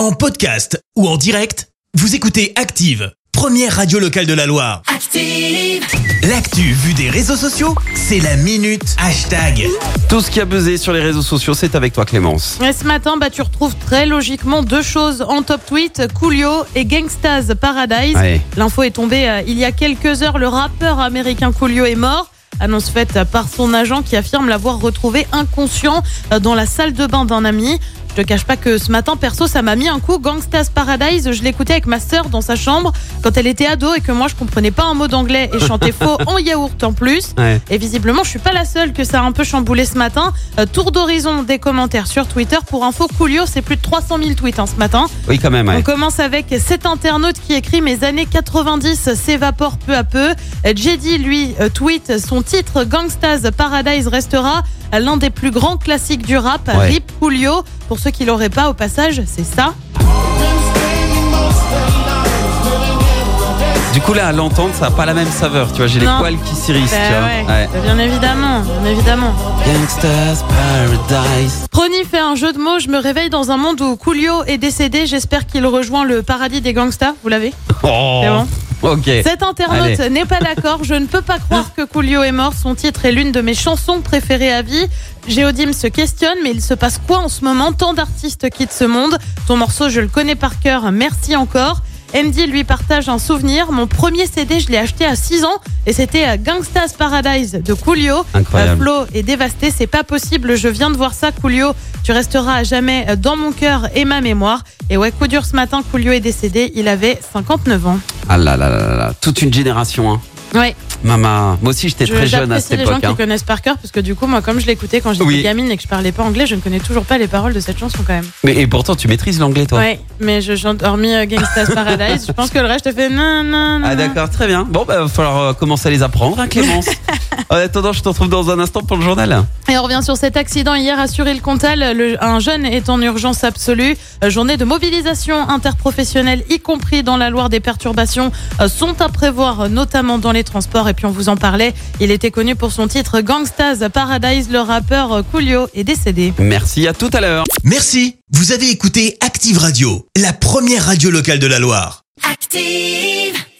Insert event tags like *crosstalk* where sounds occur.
En podcast ou en direct, vous écoutez Active, première radio locale de la Loire. Active. L'actu vue des réseaux sociaux, c'est la minute hashtag. Tout ce qui a buzzé sur les réseaux sociaux, c'est avec toi Clémence. Et ce matin, bah, tu retrouves très logiquement deux choses en top tweet, Coolio et Gangstas Paradise. Ouais. L'info est tombée euh, il y a quelques heures, le rappeur américain Coolio est mort. Annonce faite par son agent qui affirme l'avoir retrouvé inconscient euh, dans la salle de bain d'un ami. Je te cache pas que ce matin, perso, ça m'a mis un coup. Gangstas Paradise, je l'écoutais avec ma sœur dans sa chambre quand elle était ado et que moi je comprenais pas un mot d'anglais et chantais faux *laughs* en yaourt en plus. Ouais. Et visiblement, je suis pas la seule que ça a un peu chamboulé ce matin. Euh, tour d'horizon des commentaires sur Twitter. Pour info, Coolio, c'est plus de 300 000 tweets hein, ce matin. Oui, quand même. ouais. On commence avec cet internaute qui écrit Mes années 90 s'évaporent peu à peu. Jedi, lui, euh, tweet Son titre Gangstas Paradise restera l'un des plus grands classiques du rap. Ouais. Rip Coolio. Pour ceux qui l'auraient pas, au passage, c'est ça. Du coup, là, à l'entendre, ça n'a pas la même saveur. Tu vois, j'ai les Non. poils qui s'irissent. Bah tu vois. ouais, Ouais. bah bien évidemment, bien évidemment. Gangsters Paradise. Prony fait un jeu de mots. Je me réveille dans un monde où Coolio est décédé. J'espère qu'il rejoint le paradis des gangsters. Vous l'avez Oh. C'est bon Ok. Cet internaute Allez. n'est pas d'accord. Je ne peux pas croire *laughs* que Coolio est mort. Son titre est l'une de mes chansons préférées à vie. Géodim se questionne, mais il se passe quoi en ce moment? Tant d'artistes quittent ce monde. Ton morceau, je le connais par cœur. Merci encore. MD lui partage un souvenir. Mon premier CD, je l'ai acheté à 6 ans et c'était à Gangstas Paradise de Coolio. Incroyable. Euh, Flo est dévasté, c'est pas possible. Je viens de voir ça, Coolio. Tu resteras à jamais dans mon cœur et ma mémoire. Et ouais, coup dur ce matin, Coolio est décédé. Il avait 59 ans. Ah là là là là là. Toute une génération. Hein. Ouais. Maman. Moi aussi, j'étais Je- très jeune à cette les gens époque. qui hein. connaissent par cœur parce que du coup moi comme je l'écoutais quand j'étais Oui. gamine et que je parlais pas anglais je ne connais toujours pas les paroles de cette chanson quand même Mais et pourtant, tu maîtrises l'anglais, toi. ouais mais je chante hormis euh, Gangsta's Paradise je pense que le reste je te fais non non non Ah d'accord, très bien. Bon, bah, va falloir euh, commencer à les apprendre, hein, Clémence. *laughs* en attendant, je te retrouve dans un instant pour le journal. et on revient sur cet accident hier à Suril-Comtal Le- un jeune est en urgence absolue Euh, journée de mobilisation interprofessionnelle y compris dans la Loire des perturbations euh, sont à prévoir euh, notamment dans les transports et puis on vous en parlait il était connu pour son titre Gangsta's Paradise le rappeur Coolio est décédé Merci, à tout à l'heure. Merci, vous avez écouté Active Radio, la première radio locale de la Loire. Active.